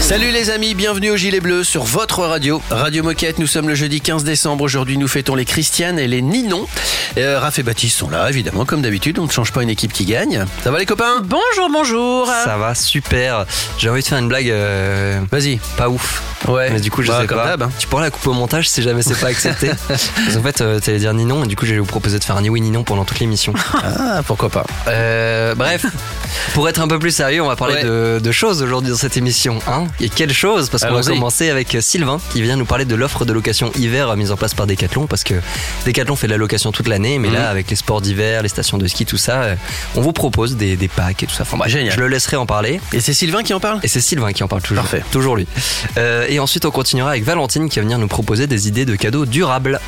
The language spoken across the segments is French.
Salut les amis, bienvenue au Gilet Bleu sur votre radio. Radio Moquette, nous sommes le jeudi 15 décembre. Aujourd'hui, nous fêtons les Christiane et les Ninon. Euh, Raph et Baptiste sont là, évidemment, comme d'habitude. On ne change pas une équipe qui gagne. Ça va les copains? Bonjour, bonjour. Ça va, super. J'ai envie de faire une blague euh, Vas-y. pas ouf. Ouais. Mais du coup, je Bah, sais comme pas. d'hab, hein. Tu pourras la couper au montage si jamais c'est pas accepté. Parce qu'en fait, euh, t'allais dire ni non, et du coup, j'allais vous proposer de faire un ni oui ni non pendant toute l'émission. Ah, pourquoi pas. Euh, bref, pour être un peu plus sérieux, on va parler Ouais. de, de choses aujourd'hui dans cette émission. Hein et quelle chose Parce qu'on va commencer avec Sylvain qui vient nous parler de l'offre de location hiver euh, mise en place par Decathlon. Parce que Decathlon fait de la location toute l'année, mais Mhm. là, avec les sports d'hiver, les stations de ski, tout ça, euh, on vous propose des, des packs et tout ça. Enfin, bref, Génial. Je le laisserai en parler. Et c'est Sylvain qui en parle? Et c'est Sylvain qui en parle toujours. Parfait. Toujours lui. Euh, et ensuite, on continuera avec Valentine qui va venir nous proposer des idées de cadeaux durables.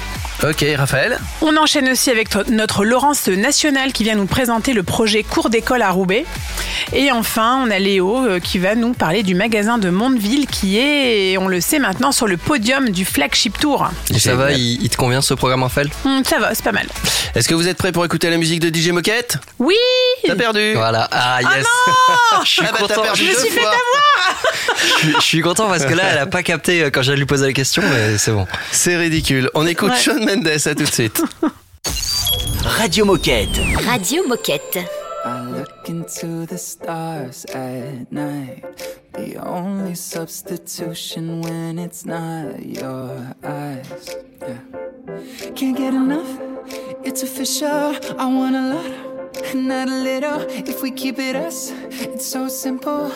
Ok, Raphaël On enchaîne aussi avec notre Laurence National qui vient nous présenter le projet cours d'école à Roubaix. Et enfin, on a Léo euh, qui va nous parler du magasin de Mondeville qui est, on le sait maintenant, sur le podium du flagship tour. Et ça va, il, il te convient ce programme, Raphaël Hum, ça va, c'est pas mal. Est-ce que vous êtes prêts pour écouter la musique de DJ Moquette? Oui T'as perdu Voilà. Ah, yes Je suis Ah bah, content. perdu Je deux suis, je suis- je suis content parce que là, elle a pas capté quand j'allais lui poser la question, mais c'est bon. C'est ridicule. On écoute Ouais. Shawn Mendes, à tout de suite. Radio Moquette. Radio Moquette. I look into the stars at night. The only substitution when it's not your eyes. Yeah. Can't get enough, it's official. I want a lot, not a little. If we keep it us, it's so simple.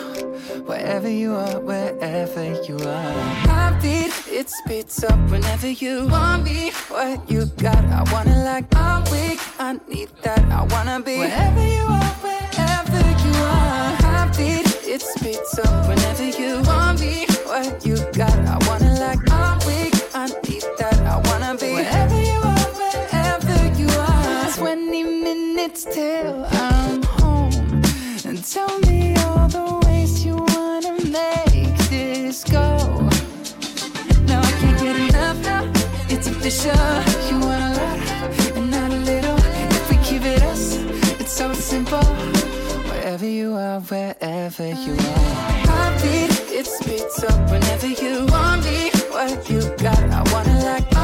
Wherever you are, wherever you are. It speeds up whenever you want me. What you got, I wanna like. I'm weak, I need that. I wanna be wherever you are, wherever you are. Heartbeat, it speeds up whenever you want me. What you got, I wanna like. I'm weak, I need that. I wanna be wherever you are, wherever you are. 20 minutes till I'm You want a lot and not a little. If we it us, it's so simple. Wherever you are, wherever you are. Heartbeat, it speeds up whenever you want me. What you got, I wanna like.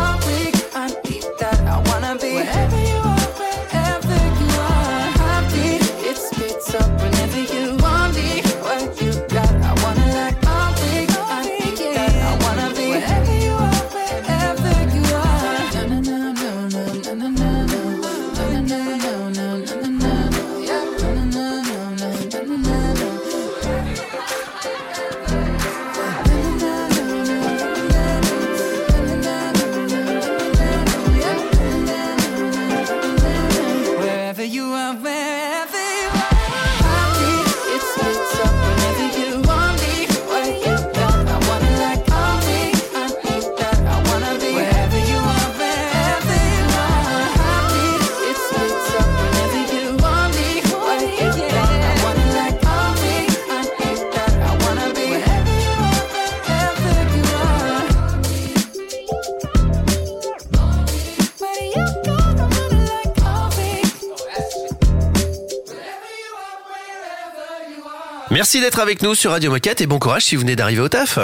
Merci d'être avec nous sur Radio Moquette et bon courage si vous venez d'arriver au taf.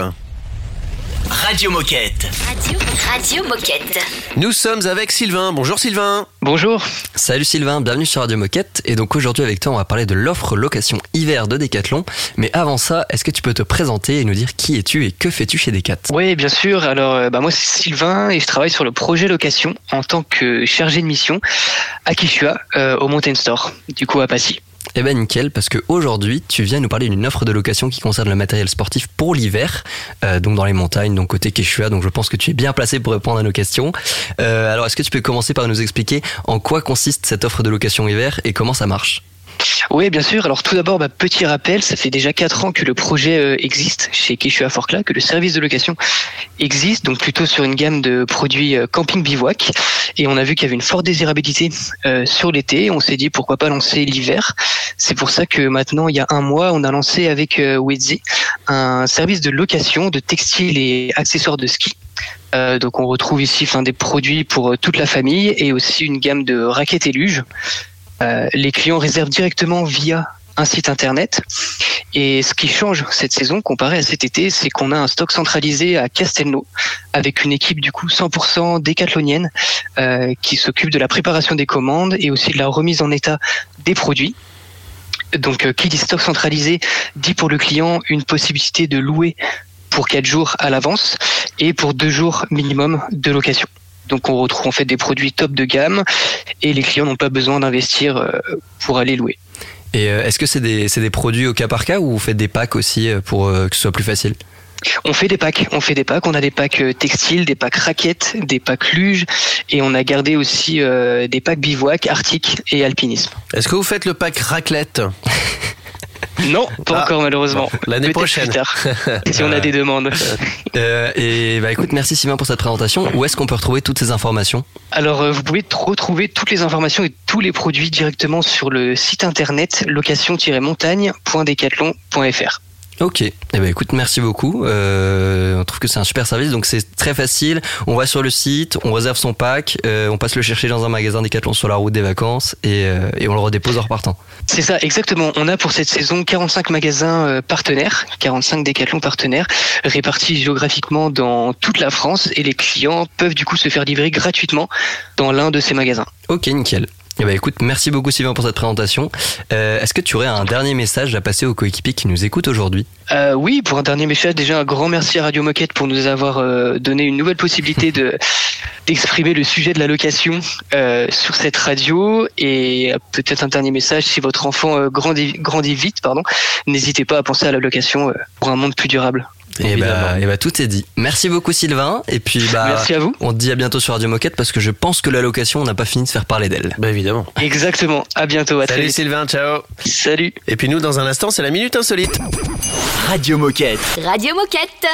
Radio Moquette. Radio, Radio Moquette. Nous sommes avec Sylvain. Bonjour Sylvain. Bonjour. Salut Sylvain, bienvenue sur Radio Moquette. Et donc aujourd'hui avec toi, on va parler de l'offre location hiver de Decathlon. Mais avant ça, est-ce que tu peux te présenter et nous dire qui es-tu et que fais-tu chez Decat Oui, bien sûr. Alors, euh, bah, moi, c'est Sylvain et je travaille sur le projet location en tant que chargé de mission à Kishua, euh, au Mountain Store, du coup à Passy. Eh ben nickel, parce que aujourd'hui, tu viens nous parler d'une offre de location qui concerne le matériel sportif pour l'hiver, euh, donc dans les montagnes, donc côté Quechua, donc je pense que tu es bien placé pour répondre à nos questions. Euh, alors, est-ce que tu peux commencer par nous expliquer en quoi consiste cette offre de location hiver et comment ça marche? Oui, bien sûr. Alors tout d'abord, bah, petit rappel, ça fait déjà quatre ans que le projet euh, existe chez Keshua Forclaz, que le service de location existe, donc plutôt sur une gamme de produits euh, camping bivouac. Et on a vu qu'il y avait une forte désirabilité euh, sur l'été. On s'est dit pourquoi pas lancer l'hiver. C'est pour ça que maintenant, il y a un mois, on a lancé avec euh, Wedzi un service de location de textiles et accessoires de ski. Donc on retrouve ici enfin, des produits pour toute la famille et aussi une gamme de raquettes et luges. Euh, les clients réservent directement via un site internet. Et ce qui change cette saison comparé à cet été, c'est qu'on a un stock centralisé à Castelnau avec une équipe du coup 100% décathlonienne euh, qui s'occupe de la préparation des commandes et aussi de la remise en état des produits. Donc euh, qui dit stock centralisé dit pour le client une possibilité de louer pour 4 jours à l'avance et pour 2 jours minimum de location. Donc on retrouve en fait des produits top de gamme et les clients n'ont pas besoin d'investir euh, pour aller louer. Et euh, est-ce que c'est des, c'est des produits au cas par cas ou vous faites des packs aussi euh, pour que ce soit plus facile? On fait des packs, on fait des packs, on a des packs textiles, des packs raquettes, des packs luges et on a gardé aussi euh, des packs bivouac, arctique et alpinisme. Est-ce que vous faites le pack raclette? Non, pas Ah, encore malheureusement. bon, l'année prochaine. plus tard, si on a des demandes. Euh, Et bah écoute, merci Sylvain pour cette présentation. Où est-ce qu'on peut retrouver toutes ces informations? Alors, euh, vous pouvez retrouver toutes les informations et tous les produits directement sur le site internet location-montagne.decathlon.fr. Ok, eh ben écoute, merci beaucoup. Euh, on trouve que c'est un super service, donc c'est très facile. On va sur le site, on réserve son pack, euh, on passe le chercher dans un magasin Decathlon sur la route des vacances et, euh, et on le redépose en repartant. C'est ça, exactement. On a pour cette saison 45 magasins partenaires, 45 décathlons partenaires, répartis géographiquement dans toute la France et les clients peuvent du coup se faire livrer gratuitement dans l'un de ces magasins. Ok, nickel. Eh ben écoute, merci beaucoup Sylvain pour cette présentation. Euh, Est-ce que tu aurais un dernier message à passer aux coéquipiers qui nous écoutent aujourd'hui? Euh, oui, pour un dernier message, déjà un grand merci à Radio Moquette pour nous avoir euh, donné une nouvelle possibilité de d'exprimer le sujet de la location sur cette radio et peut-être un dernier message si votre enfant grandit, grandit vite, pardon, n'hésitez pas à penser à la location pour un monde plus durable. Et bah, ben, tout est dit. Merci beaucoup Sylvain. Et puis bah, Merci à vous. on te dit à bientôt sur Radio Moquette parce que je pense que la location, on n'a pas fini de faire parler d'elle. Bah évidemment. Exactement. À bientôt. À Salut. Sylvain, ciao. Salut. Et puis nous, dans un instant, c'est la minute insolite. Radio Moquette. Radio Moquette.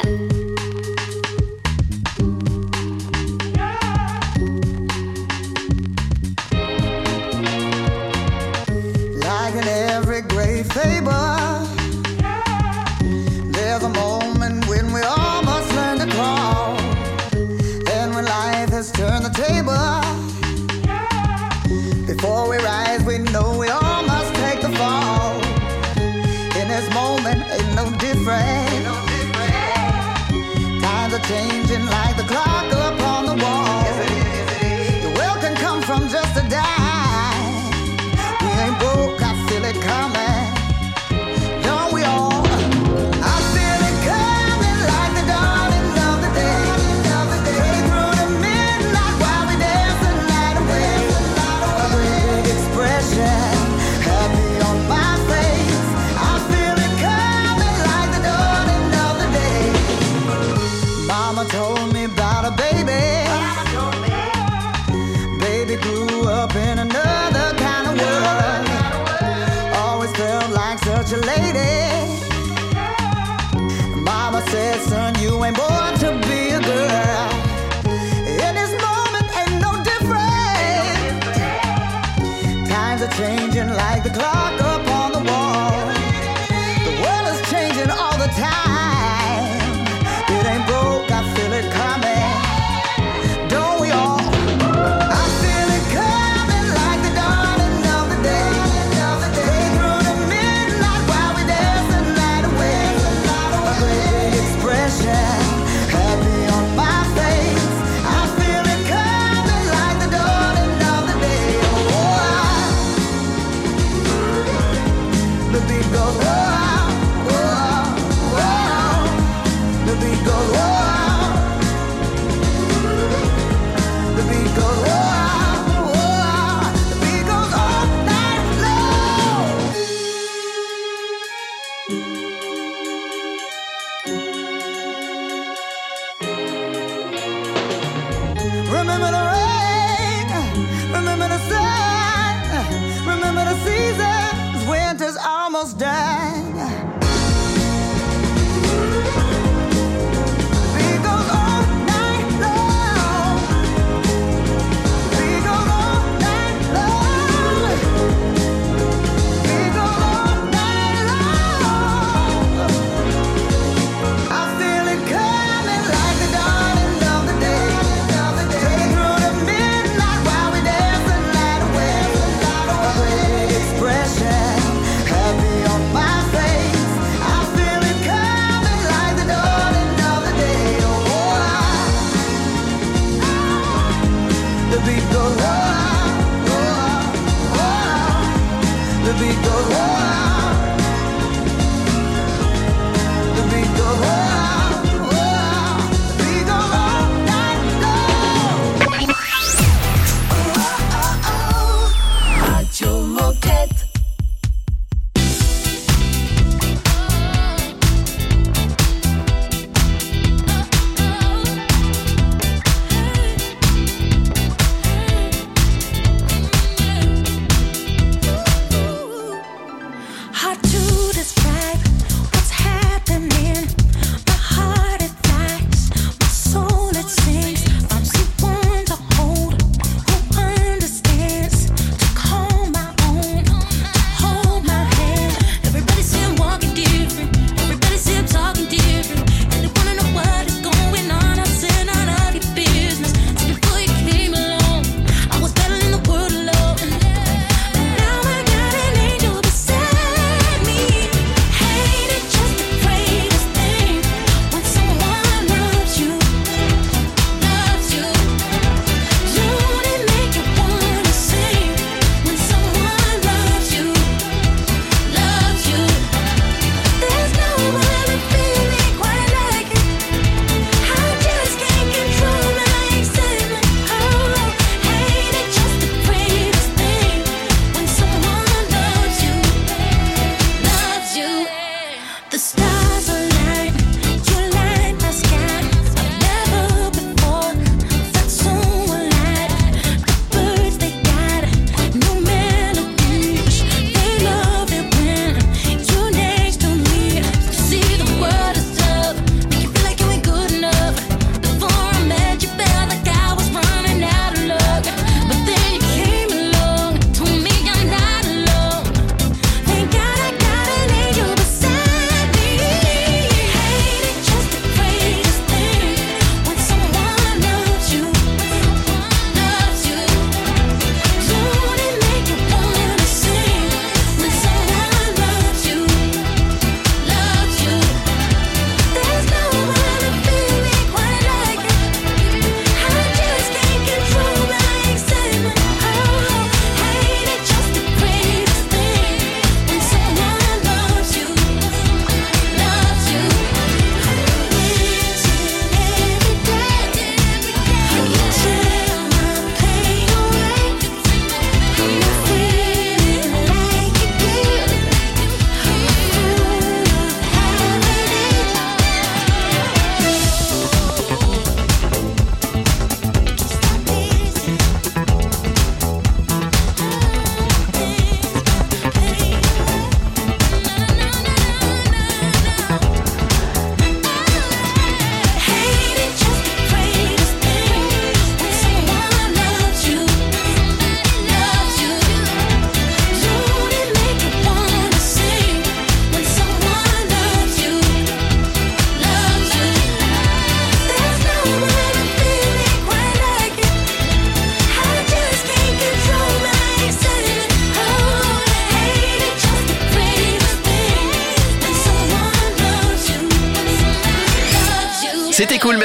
Like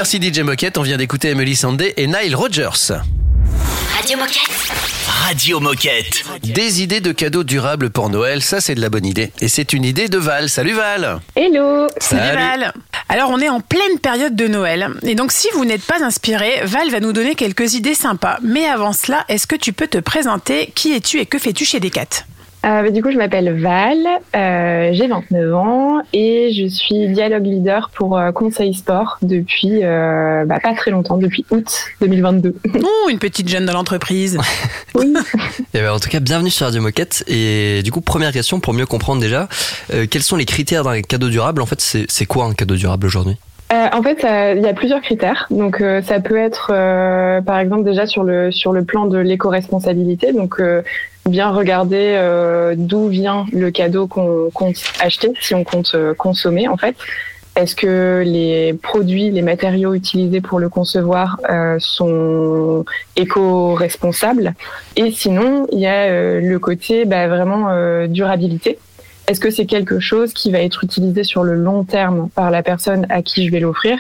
merci DJ Moquette. On vient d'écouter Emily Sandé et Nile Rogers. Radio Moquette. Radio Moquette. Des idées de cadeaux durables pour Noël, ça c'est de la bonne idée. Et c'est une idée de Val. Salut Val Hello Salut Val. Alors on est en pleine période de Noël et donc si vous n'êtes pas inspiré, Val va nous donner quelques idées sympas. Mais avant cela, est-ce que tu peux te présenter? Qui es-tu et que fais-tu chez Decat? Euh, bah, Du coup, je m'appelle Val, euh, j'ai 29 ans et je suis dialogue leader pour euh, Conseil Sport depuis euh, bah, pas très longtemps, depuis août 2022. Ouh, une petite jeune dans l'entreprise. oui. Et ben, en tout cas, bienvenue sur Radio Moquette. Et du coup, première question pour mieux comprendre déjà, euh, quels sont les critères d'un cadeau durable? En fait, c'est c'est quoi un cadeau durable aujourd'hui? Euh, en fait, il y a plusieurs critères. Donc, euh, ça peut être, euh, par exemple, déjà sur le sur le plan de l'éco-responsabilité. Donc, euh, bien regarder euh, d'où vient le cadeau qu'on compte acheter, si on compte euh, consommer, en fait. Est-ce que les produits, les matériaux utilisés pour le concevoir euh, sont éco-responsables? Et sinon, il y a euh, le côté bah, vraiment euh, durabilité. Est-ce que c'est quelque chose qui va être utilisé sur le long terme par la personne à qui je vais l'offrir?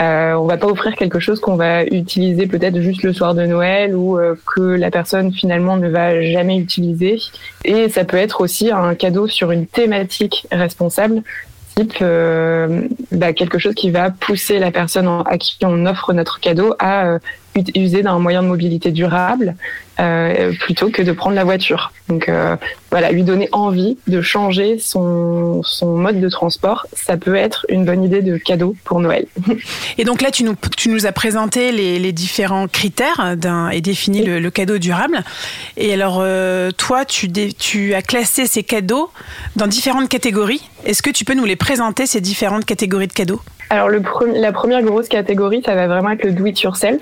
Euh, On va pas offrir quelque chose qu'on va utiliser peut-être juste le soir de Noël ou euh, que la personne finalement ne va jamais utiliser. Et ça peut être aussi un cadeau sur une thématique responsable type euh, bah, quelque chose qui va pousser la personne à qui on offre notre cadeau à euh, user d'un moyen de mobilité durable euh, plutôt que de prendre la voiture. Donc euh, voilà, lui donner envie de changer son, son mode de transport, ça peut être une bonne idée de cadeau pour Noël. Et donc là, tu nous, tu nous as présenté les, les différents critères et défini le, le cadeau durable. Et alors, euh, toi, tu, dé- tu as classé ces cadeaux dans différentes catégories. Est-ce que tu peux nous les présenter, ces différentes catégories de cadeaux? Alors le pre- la première grosse catégorie, ça va vraiment être le do it yourself.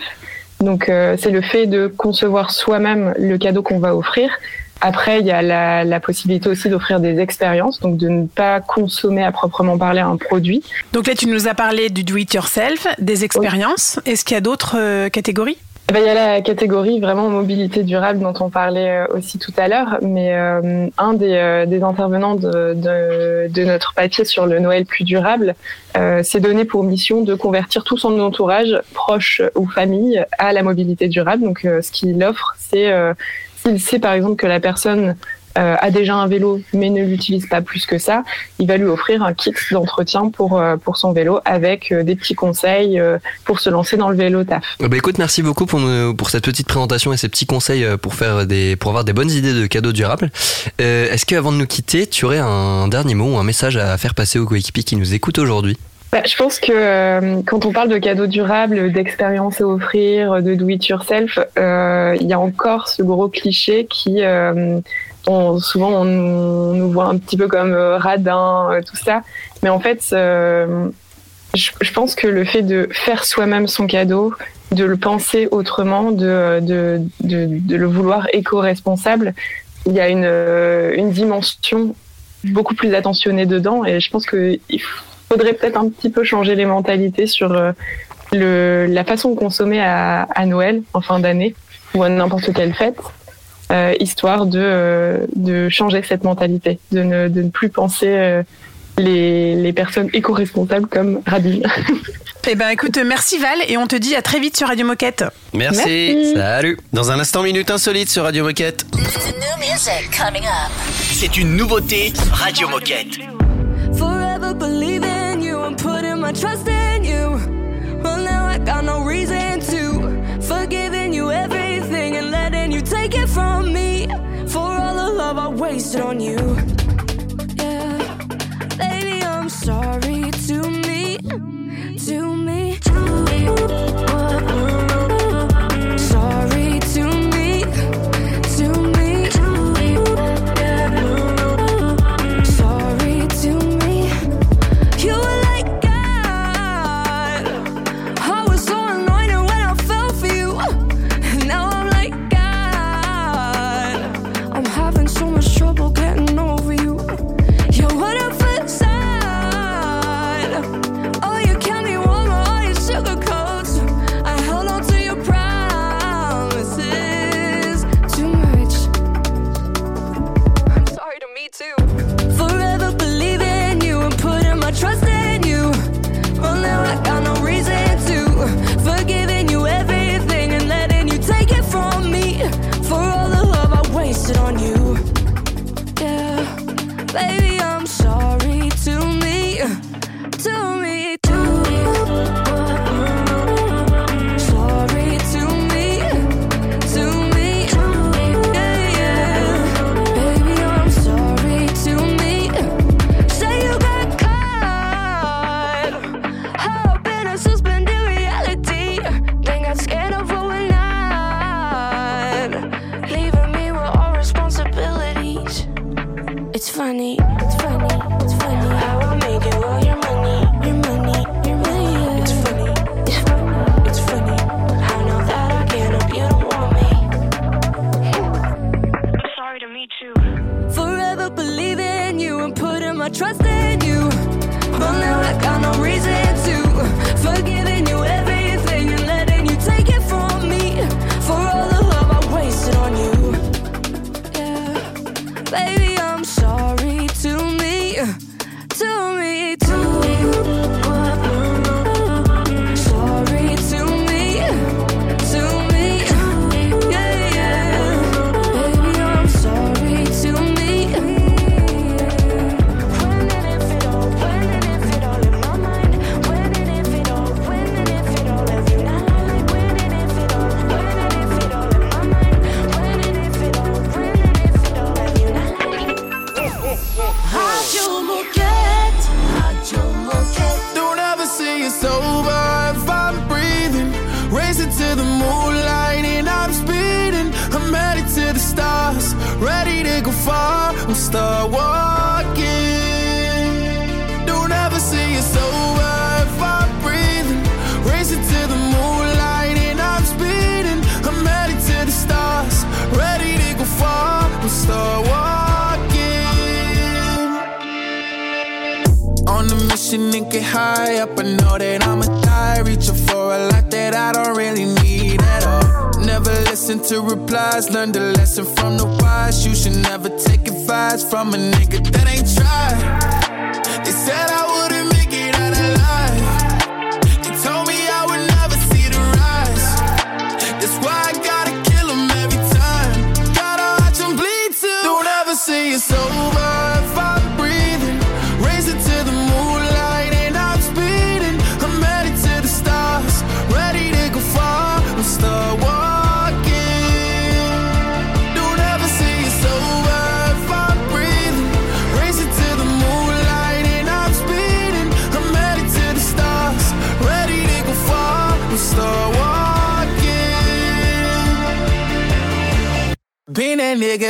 Donc euh, c'est le fait de concevoir soi-même le cadeau qu'on va offrir. Après, il y a la, la possibilité aussi d'offrir des expériences, donc de ne pas consommer à proprement parler un produit. Donc là, tu nous as parlé du do-it-yourself, des expériences. Est-ce qu'il y a d'autres euh, catégories? Eh ben, il y a la catégorie vraiment mobilité durable dont on parlait euh, aussi tout à l'heure, mais euh, un des, euh, des intervenants de, de, de notre papier sur le Noël plus durable euh, s'est donné pour mission de convertir tout son entourage, proche ou famille, à la mobilité durable. Donc euh, ce qu'il offre, c'est euh, s'il sait par exemple que la personne euh, a déjà un vélo mais ne l'utilise pas plus que ça, il va lui offrir un kit d'entretien pour, euh, pour son vélo avec euh, des petits conseils pour se lancer dans le vélo taf. Bah écoute, merci beaucoup pour, nous- pour cette petite présentation et ces petits conseils pour faire des, pour avoir des bonnes idées de cadeaux durables. Est-ce qu'avant de nous quitter, tu aurais un dernier mot ou un message à faire passer aux coéquipiers qui nous écoutent aujourd'hui? Bah, je pense que euh, quand on parle de cadeaux durables, d'expériences à offrir, de do it yourself, euh, il y a encore ce gros cliché qui, euh, on- souvent on, nous- voit un petit peu comme euh, radin, euh, tout ça. Mais en fait, euh, je, pense que le fait de faire soi-même son cadeau, de le penser autrement, de, le vouloir éco-responsable, il y a une, dimension beaucoup plus attentionnée dedans. Et je pense qu'il faudrait peut-être un petit peu changer les mentalités sur la façon de consommer à Noël, en fin d'année, ou à n'importe quelle fête, euh, histoire de, euh, de changer cette mentalité, de ne, de ne plus penser euh, les, les personnes éco-responsables comme Radine. Eh ben, écoute, merci Val, et on te dit à très vite sur Radio Moquette. Merci. Merci. Salut. Dans un instant, Minute Insolite sur Radio Moquette. C'est une nouveauté Radio Moquette. Forever believing you and putting my trust in you. Love I wasted on you. Yeah. Baby, I'm sorry to me. To me. Sorry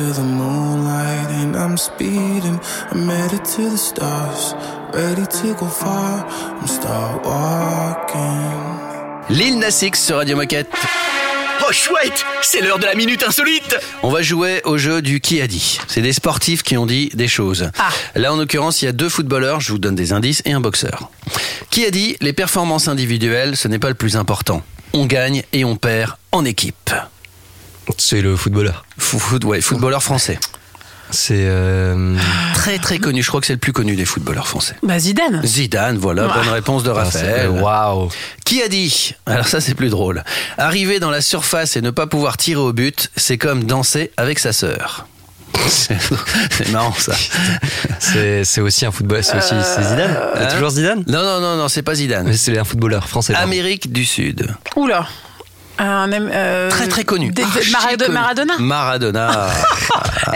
to the moonlight and I'm speeding. I'm headed to the stars, ready to go far. I'm start walking. Lil Nas X sur Radio Moquette. Oh chouette, c'est l'heure de la minute insolite. On va jouer au jeu du qui a dit. C'est des sportifs qui ont dit des choses. Ah. Là, en l'occurrence, il y a deux footballeurs, je vous donne des indices, et un boxeur. Qui a dit les performances individuelles, ce n'est pas le plus important. On gagne et on perd en équipe. C'est le footballeur. Foot- ouais, footballeur français. C'est. euh, Très très connu, je crois que c'est le plus connu des footballeurs français. Bah Zidane. Zidane, voilà, bonne réponse de ah, Raphaël. Waouh. Qui a dit? Alors ça c'est plus drôle. Arriver dans la surface et ne pas pouvoir tirer au but, c'est comme danser avec sa sœur. C'est marrant ça. C'est aussi un footballeur. C'est aussi c'est Zidane? C'est Hein? toujours Zidane? Non non non non, c'est pas Zidane. C'est un footballeur français. pardon. Amérique du Sud. Oula. Un, euh, Très très connu. des- des- connu. Maradona. Maradona.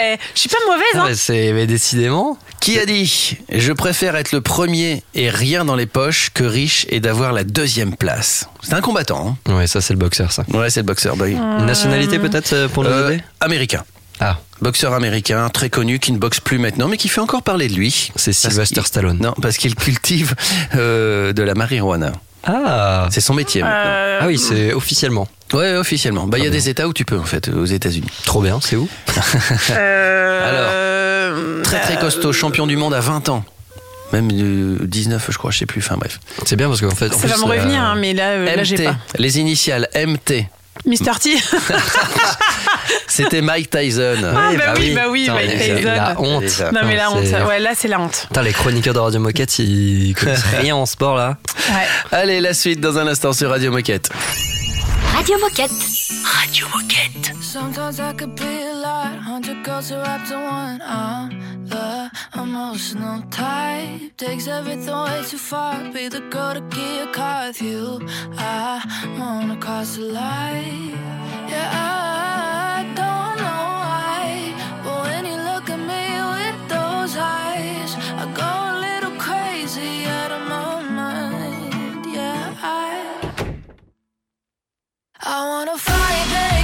Eh, je suis pas mauvaise, Ah, hein. mais c'est mais décidément. Qui a dit Je préfère être le premier et rien dans les poches que riche et d'avoir la deuxième place C'est un combattant. Hein Ouais, ça c'est le boxeur, ça. ouais, c'est le boxeur. Bah oui. Une nationalité peut-être euh, pour nous Euh, aider américain. Ah, Boxeur américain, très connu, qui ne boxe plus maintenant, mais qui fait encore parler de lui. c'est Sylvester Stallone. Non, parce qu'il cultive euh, de la marijuana. Ah C'est son métier maintenant. Euh, Ah oui, c'est officiellement. Ouais, officiellement. Bah, il y a Très des États où tu peux, en fait, aux États-Unis. Trop bien, c'est où? Euh, Très, très bah, costaud, champion du monde à 20 ans. Même euh, 19, je crois, je sais plus. Enfin, bref. C'est bien parce qu'en fait. en Ça va me euh, revenir, hein, mais là, euh, là j'ai MT, pas. les initiales MT. Mr. T. C'était Mike Tyson. Ah, bah oui, bah oui, Putain, Mike Tyson. La honte. Déjà. non, mais la honte. Ouais, là, c'est la honte. Putain, les chroniqueurs de Radio Moquette, ils connaissent rien en sport là. Ouais. Allez, la suite dans un instant sur Radio Moquette. Radio Moquette. Radio Moquette. Sometimes I could be a lot, hundred girls are wrapped in one. I'm the emotional type, takes everything way too far. Be the girl to get a car with you. I wanna cross the line. Yeah, I don't I wanna fight and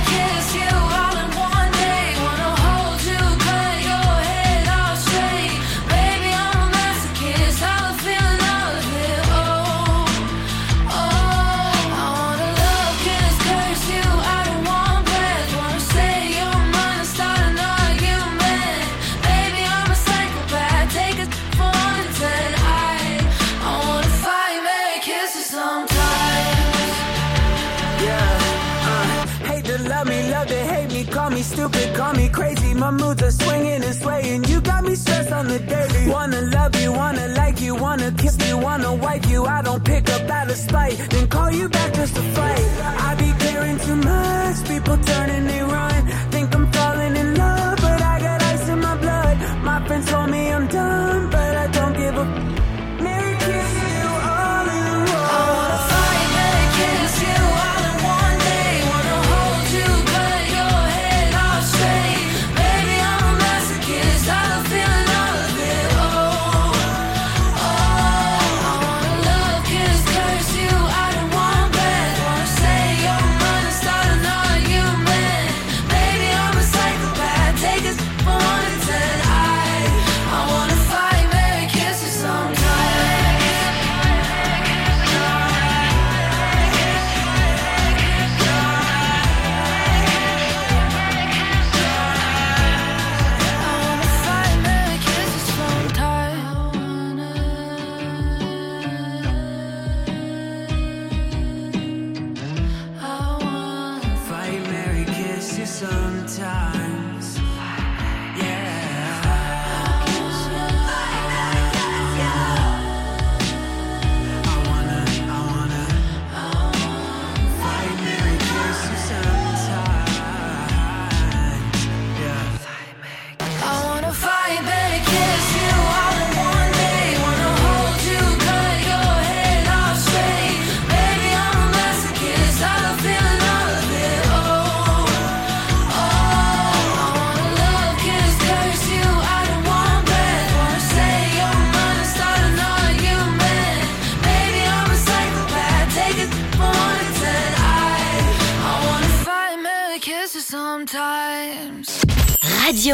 My moods are swinging and swaying. You got me stressed on the daily. Wanna love you, wanna like you, wanna kiss you, wanna wipe you. I don't pick up out of spite, then call you back just to fight. I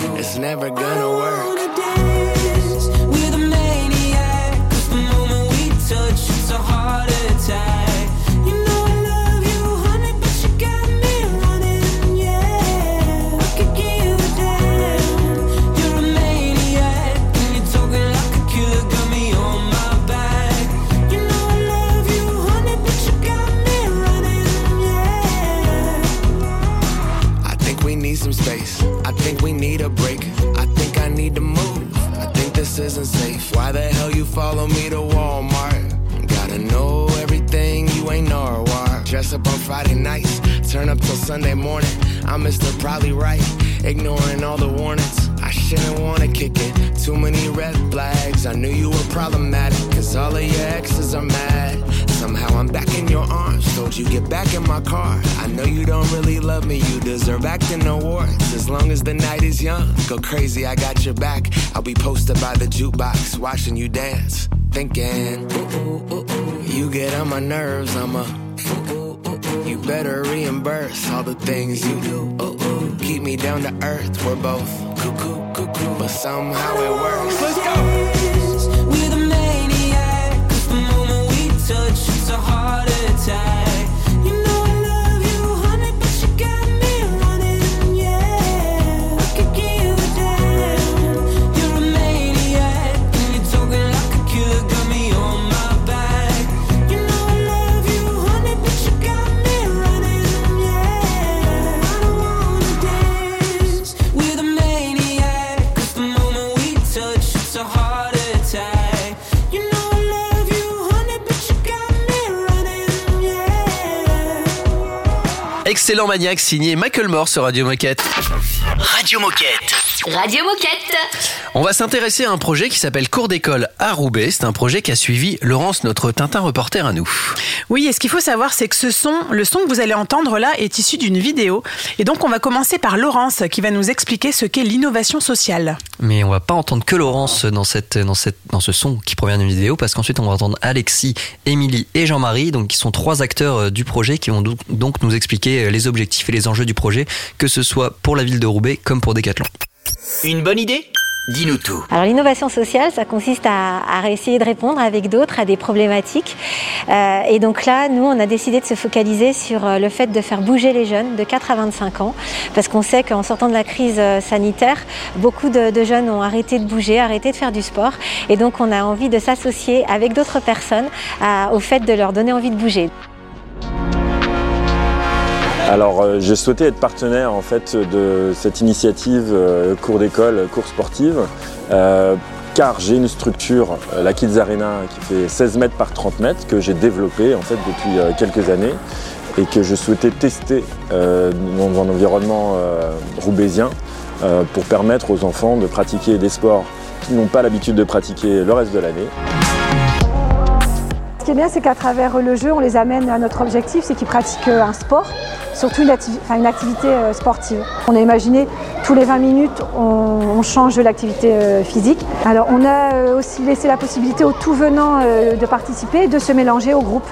It's never gonna work. Ignoring all the warnings. I shouldn't wanna kick it. Too many red flags. I knew you were problematic, cause all of your exes are mad. Somehow I'm back in your arms. Told you get back in my car. I know you don't really love me. You deserve acting awards. As long as the night is young, go crazy. I got your back. I'll be posted by the jukebox, watching you dance, thinking. Ooh, ooh, ooh, ooh. You get on my nerves. I'm a. Ooh, ooh, ooh, ooh. You better reimburse all the things you do. Keep me down to earth. We're both cuckoo, cuckoo, but somehow it works. Let's go. We're the maniac. 'cause the moment we touch, it's a heart attack. Yeah. Excellent maniaque signé Michael Moore sur Radio Moquette. Radio Moquette. Radio Moquette. On va s'intéresser à un projet qui s'appelle Cours d'école à Roubaix. C'est un projet qui a suivi Laurence, notre Tintin reporter à nous. Oui, et ce qu'il faut savoir, c'est que ce son, le son que vous allez entendre là, est issu d'une vidéo. Et donc, on va commencer par Laurence, qui va nous expliquer ce qu'est l'innovation sociale. Mais on va pas entendre que Laurence dans, cette, dans, cette, dans ce son qui provient d'une vidéo, parce qu'ensuite on va entendre Alexis, Émilie et Jean-Marie, donc qui sont trois acteurs euh, du projet, qui vont donc- nous expliquer euh, les objectifs et les enjeux du projet, que ce soit pour la ville de Roubaix comme pour Decathlon. Une bonne idée? Dis-nous tout. Alors l'innovation sociale, ça consiste à, essayer de répondre avec d'autres à des problématiques. Euh, et donc là, nous, on a décidé de se focaliser sur euh, le fait de faire bouger les jeunes de 4 à 25 ans, parce qu'on sait qu'en sortant de la crise euh, sanitaire, beaucoup de, jeunes ont arrêté de bouger, arrêté de faire du sport. Et donc on a envie de s'associer avec d'autres personnes au fait de leur donner envie de bouger. Alors euh, j'ai souhaité être partenaire en fait de cette initiative euh, cours d'école, cours sportive, euh, car j'ai une structure, la Kids Arena, qui fait 16 mètres par 30 mètres, que j'ai développée en fait depuis quelques années et que je souhaitais tester dans un environnement roubaisien pour permettre aux enfants de pratiquer des sports qu'ils n'ont pas l'habitude de pratiquer le reste de l'année. Ce qui est bien, c'est qu'à travers le jeu, on les amène à notre objectif, c'est qu'ils pratiquent euh, un sport, surtout une, activité euh, sportive. On a imaginé tous les 20 minutes, on, change l'activité euh, physique. Alors on a aussi laissé la possibilité aux tout venants de participer, de se mélanger au groupe.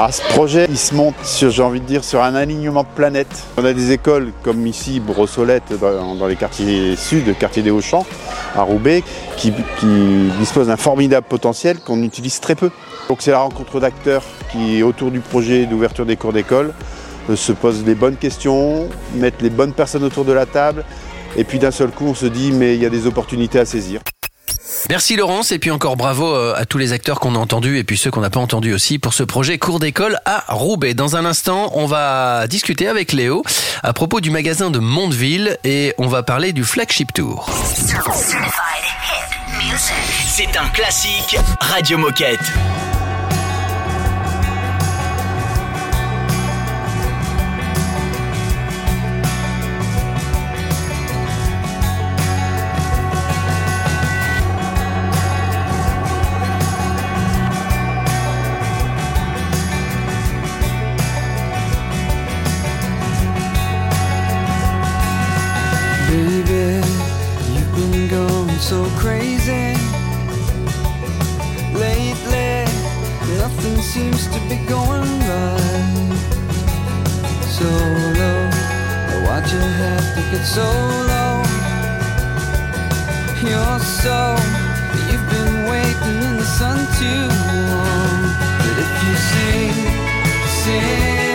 Ah, ce projet, il se monte, sur, j'ai envie de dire, sur un alignement de planètes. On a des écoles comme ici, Brossolette, dans, dans les quartiers sud, quartier des Hauts-Champs, à Roubaix, qui, qui disposent d'un formidable potentiel qu'on utilise très peu. Donc c'est la rencontre d'acteurs qui, autour du projet d'ouverture des cours d'école, euh, se posent les bonnes questions, mettent les bonnes personnes autour de la table, et puis d'un seul coup, on se dit, mais il y a des opportunités à saisir. Merci Laurence et puis encore bravo euh, à tous les acteurs qu'on a entendus et puis ceux qu'on n'a pas entendus aussi pour ce projet cours d'école à Roubaix. Dans un instant, on va discuter avec Léo à propos du magasin de Mondeville et on va parler du flagship tour. C'est un classique Radio Moquette. You have to get so low? You're so, you've been waiting in the sun too long. But if you sing, sing,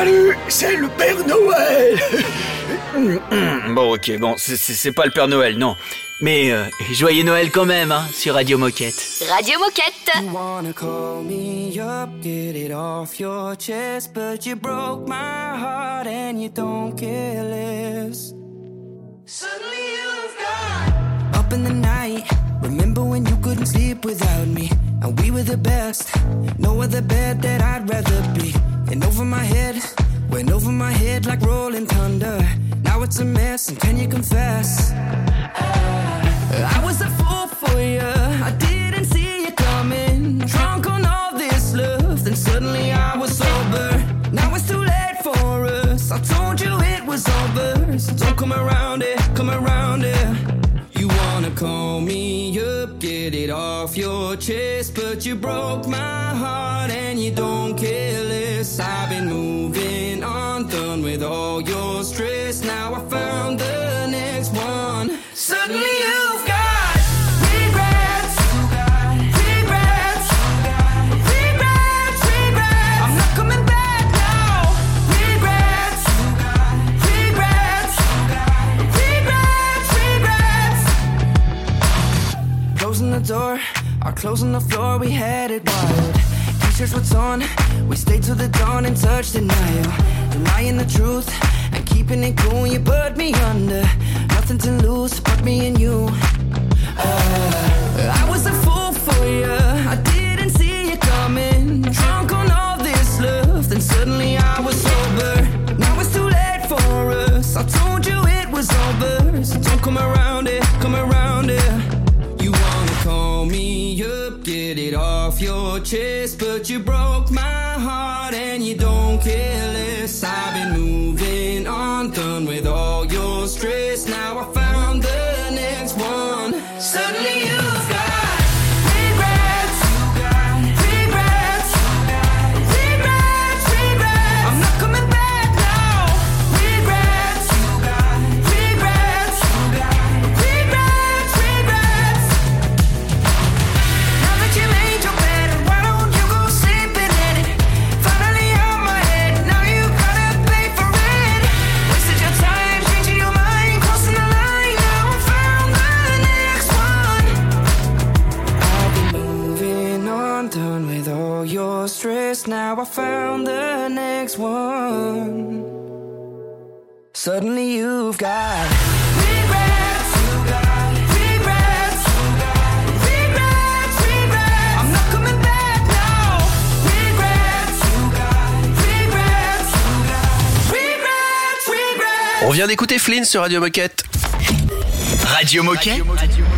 Salut, c'est le Père Noël Bon, ok, bon, c'est- pas le Père Noël, non. Mais euh, joyeux Noël quand même, hein, sur Radio Moquette. Radio Moquette. You wanna call me up, get it off your chest, but you broke my heart and you don't care less. Suddenly you've gone up in the night. Remember when you couldn't sleep without me, and we were the best. No other bed that I'd rather be. And over my head, went over my head like rolling thunder. Now it's a mess, and can you confess? I was a fool for you. I didn't see you coming. Drunk on all this love, then suddenly I was sober. Now it's too late for us. I told you it was over. So don't come around it, come around it. You wanna call me up, get it off your chest, but you broke my heart and you don't care less. I've been moving on, done with all your stress. Now I found the next one. Suddenly you've got. Closing the door, or closing the floor, we had it wild. What's on, we stayed till the dawn and touched denial. Denying the truth and keeping it cool, you put me under. Nothing to lose but me and you. Uh, I was a fool for you, I didn't see you coming. Drunk on all this love, then suddenly I was sober. Now it's too late for us. I told you it was over, so don't come around it, come around get it off your chest, but you broke my heart and you don't care less. I've been moving on, done with all your stress. Now I found the next one. Suddenly. Suddenly you've got regrets, you got regrets, regrets, regrets. I'm not coming back now. Regrets, you got regrets, regrets, regrets. On vient d'écouter Flynn sur Radio Moquette. Radio Moquette Radio Moquette.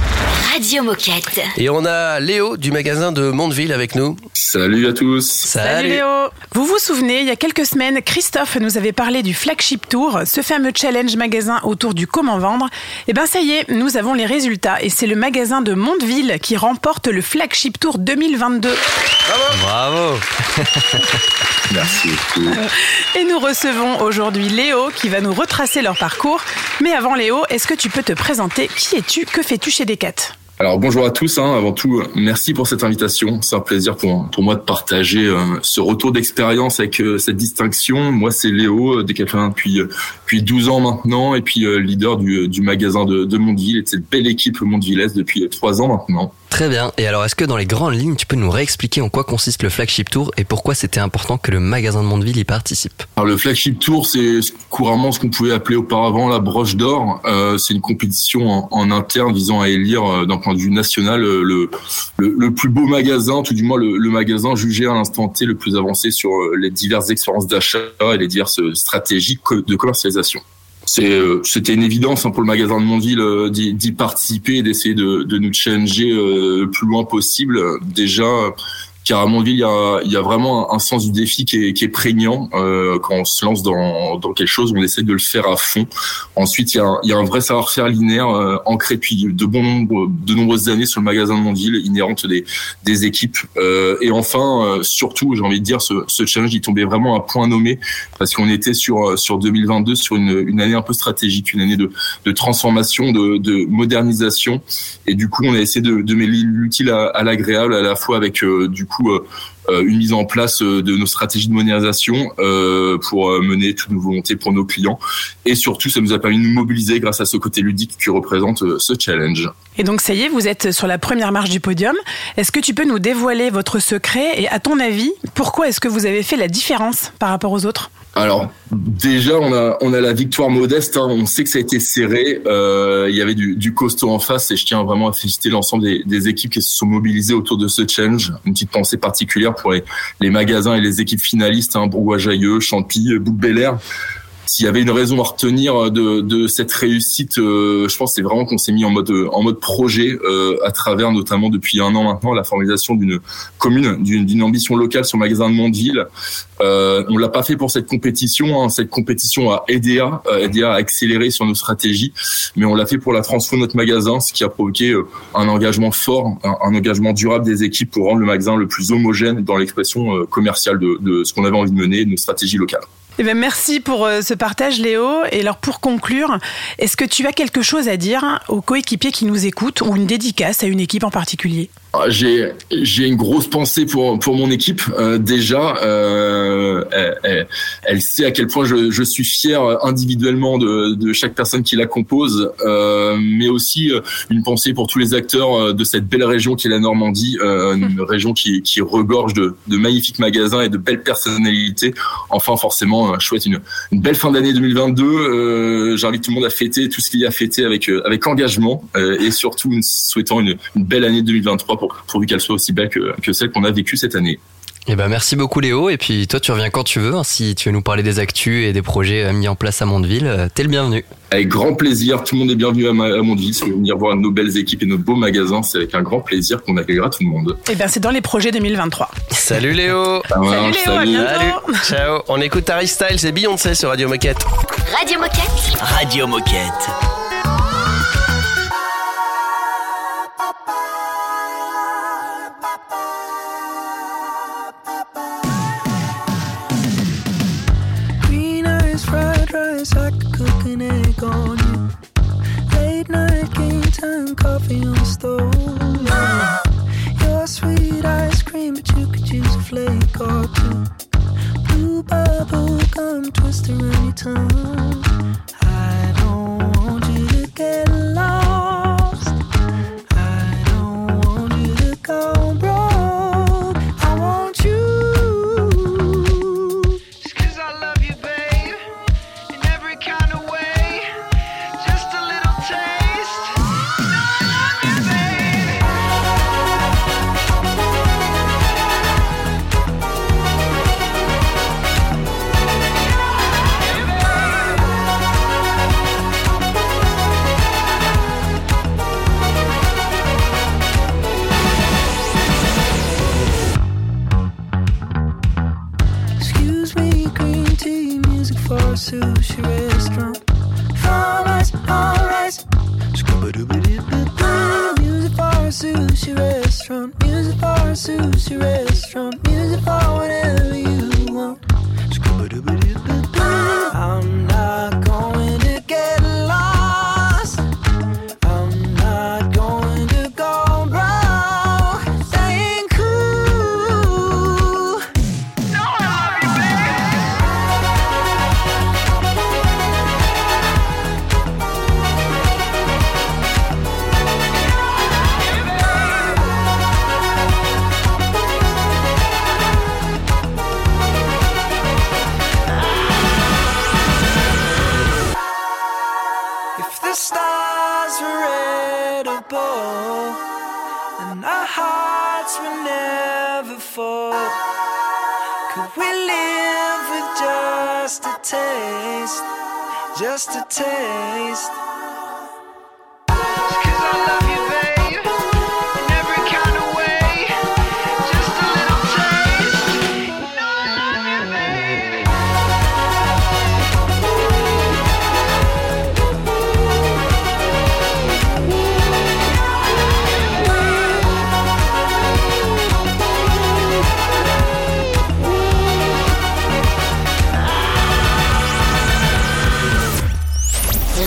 Et on a Léo du magasin de Mondeville avec nous. Salut à tous. Salut Léo Vous vous souvenez, il y a quelques semaines, Christophe nous avait parlé du Flagship Tour, ce fameux challenge magasin autour du comment vendre. Et ben ça y est, nous avons les résultats et c'est le magasin de Mondeville qui remporte le Flagship Tour 2022. Bravo Merci beaucoup. Et nous recevons aujourd'hui Léo qui va nous retracer leur parcours. Mais avant Léo, est-ce que tu peux te présenter? Qui es-tu? Que fais-tu chez Decat? Alors bonjour à tous, hein. avant tout merci pour cette invitation, c'est un plaisir pour, pour moi de partager euh, ce retour d'expérience avec euh, cette distinction. Moi c'est Léo, euh, Decathlon depuis, euh, depuis 12 ans maintenant et puis leader du, du magasin de, de et de cette belle équipe Mondevillaise depuis 3 ans maintenant. Très bien. Et alors, est-ce que dans les grandes lignes, tu peux nous réexpliquer en quoi consiste le Flagship Tour et pourquoi c'était important que le magasin de Mondeville y participe? Alors le Flagship Tour, c'est couramment ce qu'on pouvait appeler auparavant la broche d'or. Euh, c'est une compétition en, interne visant à élire euh, d'un point de vue national euh, le, plus beau magasin, tout du moins le, magasin jugé à l'instant T le plus avancé sur les diverses expériences d'achat et les diverses stratégies de commercialisation. Euh, C'était une évidence hein, pour le magasin de Mondeville euh, d'y participer d'essayer de, de nous challenger euh, le plus loin possible. Déjà, car à Mondeville, il y a, il y a vraiment un, sens du défi qui est, qui est prégnant. Euh, quand on se lance dans, dans quelque chose, on essaie de le faire à fond. Ensuite, il y a, il y a un vrai savoir-faire linéaire euh, ancré depuis de bon nombre, de nombreuses années sur le magasin de Mondeville, inhérente des, des équipes. Euh, et enfin, euh, surtout, j'ai envie de dire, ce, ce challenge, il tombait vraiment à point nommé parce qu'on était sur euh, sur 2022, sur une, une année un peu stratégique, une année de, de transformation, de, de modernisation. Et du coup, on a essayé de, de mêler l'utile à, à l'agréable, à la fois avec euh, du euh, euh, une mise en place euh, de nos stratégies de modernisation euh, pour mener toutes nos volontés pour nos clients. Et surtout, ça nous a permis de nous mobiliser grâce à ce côté ludique que représente ce challenge. Et donc ça y est, vous êtes sur la première marche du podium. Est-ce que tu peux nous dévoiler votre secret? Et à ton avis, pourquoi est-ce que vous avez fait la différence par rapport aux autres? Alors déjà, on a on a la victoire modeste. hein. On sait que ça a été serré. Euh, il y avait du, du costaud en face et je tiens vraiment à féliciter l'ensemble des, équipes qui se sont mobilisées autour de ce challenge. Une petite pensée particulière pour les, les magasins et les équipes finalistes, hein, Bourgois-Jailleux, Champy, Bouc-Belair. S'il y avait une raison à retenir de, de cette réussite, euh, je pense c'est vraiment qu'on s'est mis en mode mode projet euh, à travers notamment depuis un an maintenant la formalisation d'une commune, d'une ambition locale sur le magasin de Mondeville. Euh, on l'a pas fait pour cette compétition. hein. Cette compétition a aidé à, euh, aidé à accélérer sur nos stratégies, mais on l'a fait pour la transformation de notre magasin, ce qui a provoqué euh, un engagement fort, un, engagement durable des équipes pour rendre le magasin le plus homogène dans l'expression euh, commerciale de, de ce qu'on avait envie de mener, de nos stratégies locales. Eh ben, merci pour euh, ce partage, Léo. Et alors, pour conclure, est-ce que tu as quelque chose à dire aux coéquipiers qui nous écoutent ou une dédicace à une équipe en particulier? J'ai j'ai une grosse pensée pour pour mon équipe Euh, déjà. Euh, elle, elle- sait à quel point je, je suis fier individuellement de, de chaque personne qui la compose, euh, mais aussi euh, une pensée pour tous les acteurs euh, de cette belle région qui est la Normandie, euh, une région qui, qui regorge de, de magnifiques magasins et de belles personnalités. Enfin, forcément, je souhaite une, une belle fin d'année 2022. Euh, J'invite tout le monde à fêter tout ce qu'il y a à fêter avec avec engagement euh, et surtout une- souhaitant une, une belle année 2023 pour, pourvu qu'elle soit aussi belle que, que celle qu'on a vécue cette année. Eh ben merci beaucoup Léo et puis toi tu reviens quand tu veux hein. si tu veux nous parler des actus et des projets euh, mis en place à Mondeville euh, t'es le bienvenu. Avec grand plaisir, tout le monde est bienvenu à, ma, à Mondeville. Si vous voulez venir voir nos belles équipes et nos beaux magasins, c'est avec un grand plaisir qu'on accueillera tout le monde. Eh bien, c'est dans les projets 2023. Salut Léo marche, Léo, à bientôt. Ciao On écoute Harry Styles et Beyoncé sur Radio Moquette. Radio Moquette. Radio Moquette. Gum twist around your tongue. just a taste, just a taste.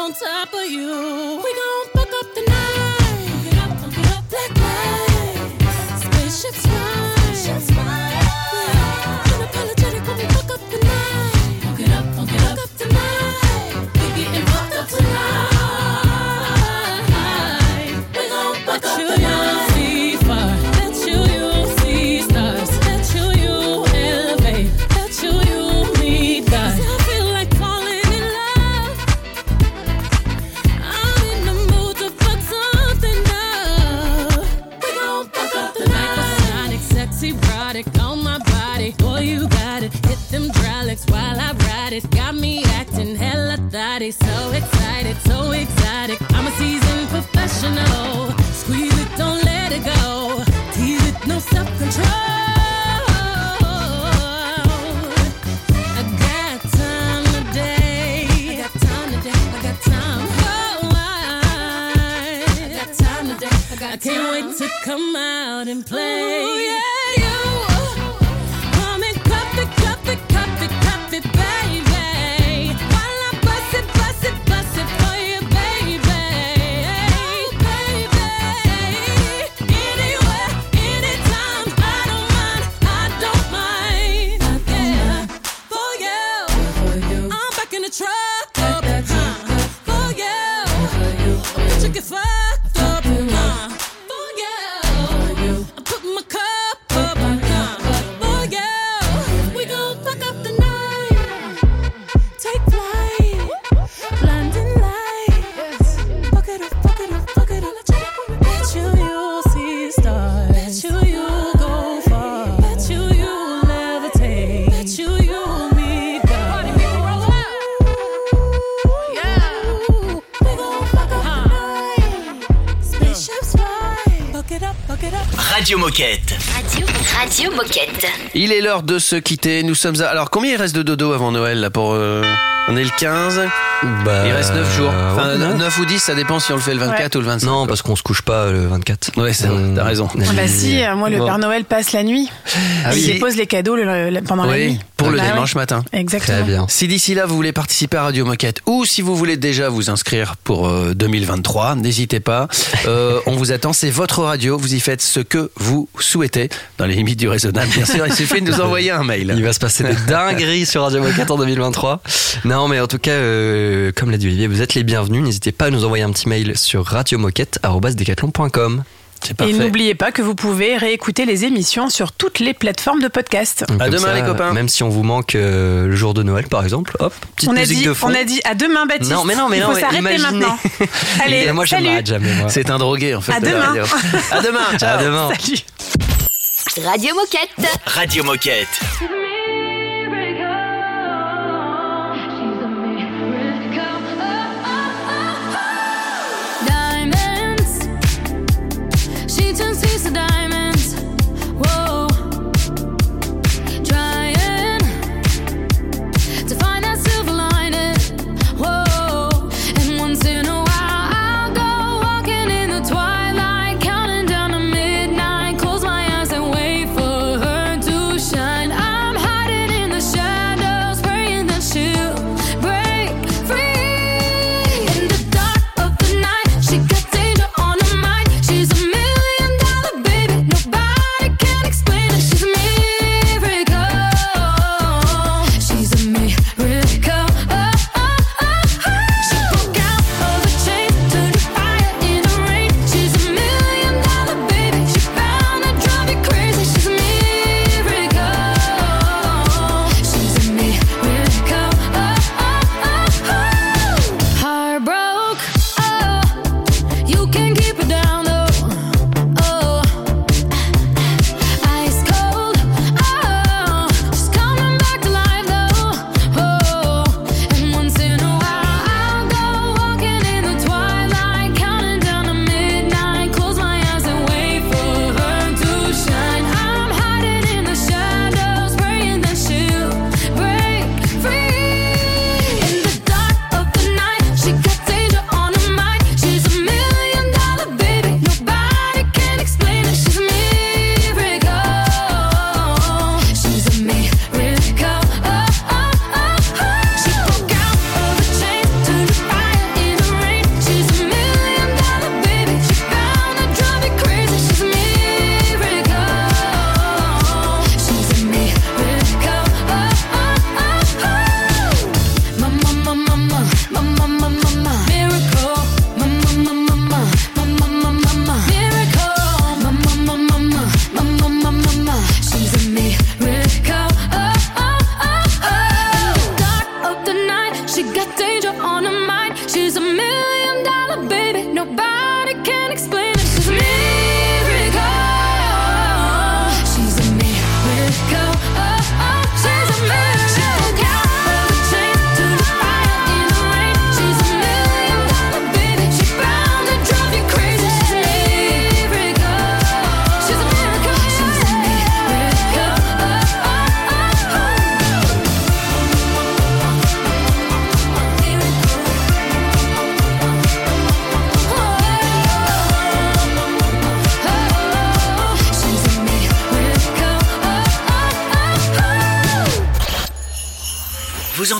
on top of you. We gon' Il est l'heure de se quitter. Nous sommes à... Alors, combien il reste de dodo avant Noël là pour euh, On est le 15. Bah, il reste 9 jours. Enfin, ouais. 9 ou 10, ça dépend si on le fait le 24 ou le 25. Non, parce qu'on se couche pas le 24. Ouais, c'est vrai, t'as raison. Ah bah si, euh, moi le Bon. Père Noël passe la nuit. Ah il dépose les cadeaux le- le- pendant la Oui, nuit. pour le Bah ouais. dimanche matin. Exactement. Si d'ici là vous voulez participer à Radio Moquette ou si vous voulez déjà vous inscrire pour euh, 2023, n'hésitez pas. Euh, on vous attend, c'est votre radio. Vous y faites ce que vous souhaitez dans les limites du raisonnable. Bien sûr, il suffit de nous envoyer un mail. Il va se passer des dingueries sur Radio Moquette en 2023. Non, mais en tout cas, euh, comme l'a dit Olivier, vous êtes les bienvenus. N'hésitez pas à nous envoyer un petit mail sur radiomoquette.com. Et n'oubliez pas que vous pouvez réécouter les émissions sur toutes les plateformes de podcast. Comme ça, Même si on vous manque euh, le jour de Noël, par exemple, hop, petite On a, musique dit, de fond. on a dit à demain, Baptiste. Non, mais non, mais Il non, faut mais s'arrêter imaginez. maintenant. Allez, Et moi, je m'arrête jamais, moi. C'est un drogué en fait. À demain. radio. À demain. Ciao. À demain. Salut. Radio Moquette. Radio Moquette.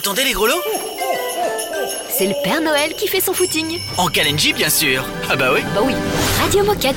Entendez les grelots? C'est le Père Noël qui fait son footing. En Kalenji, bien sûr. Ah bah oui. Bah oui. Radio Moquette.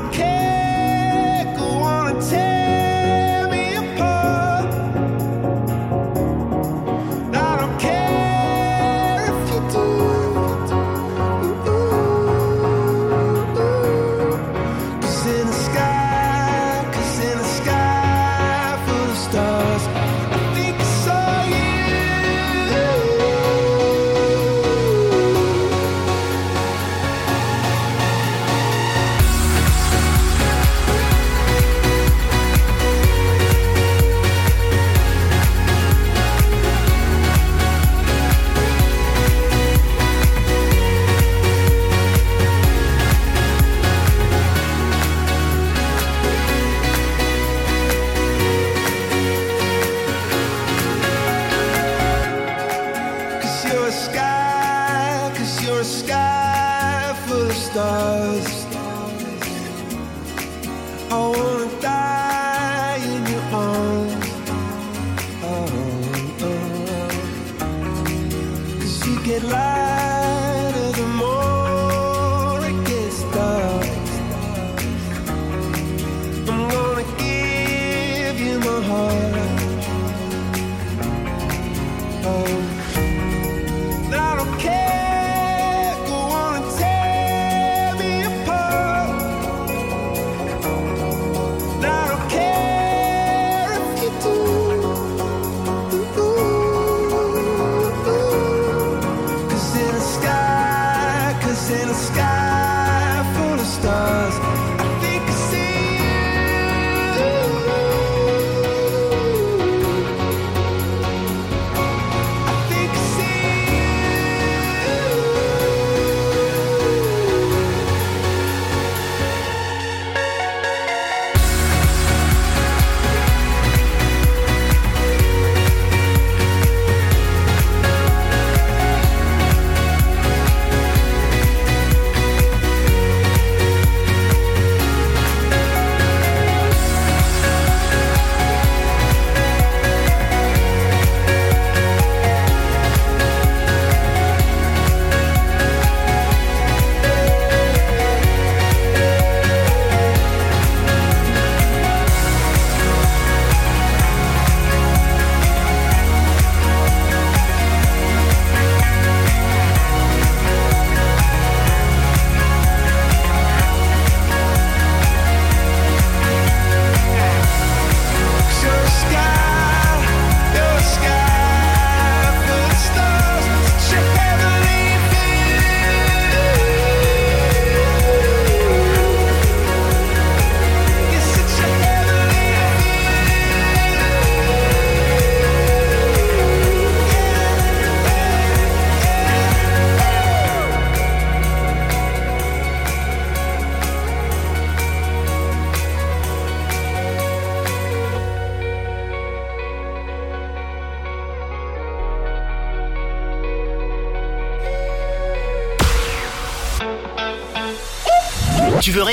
don't care.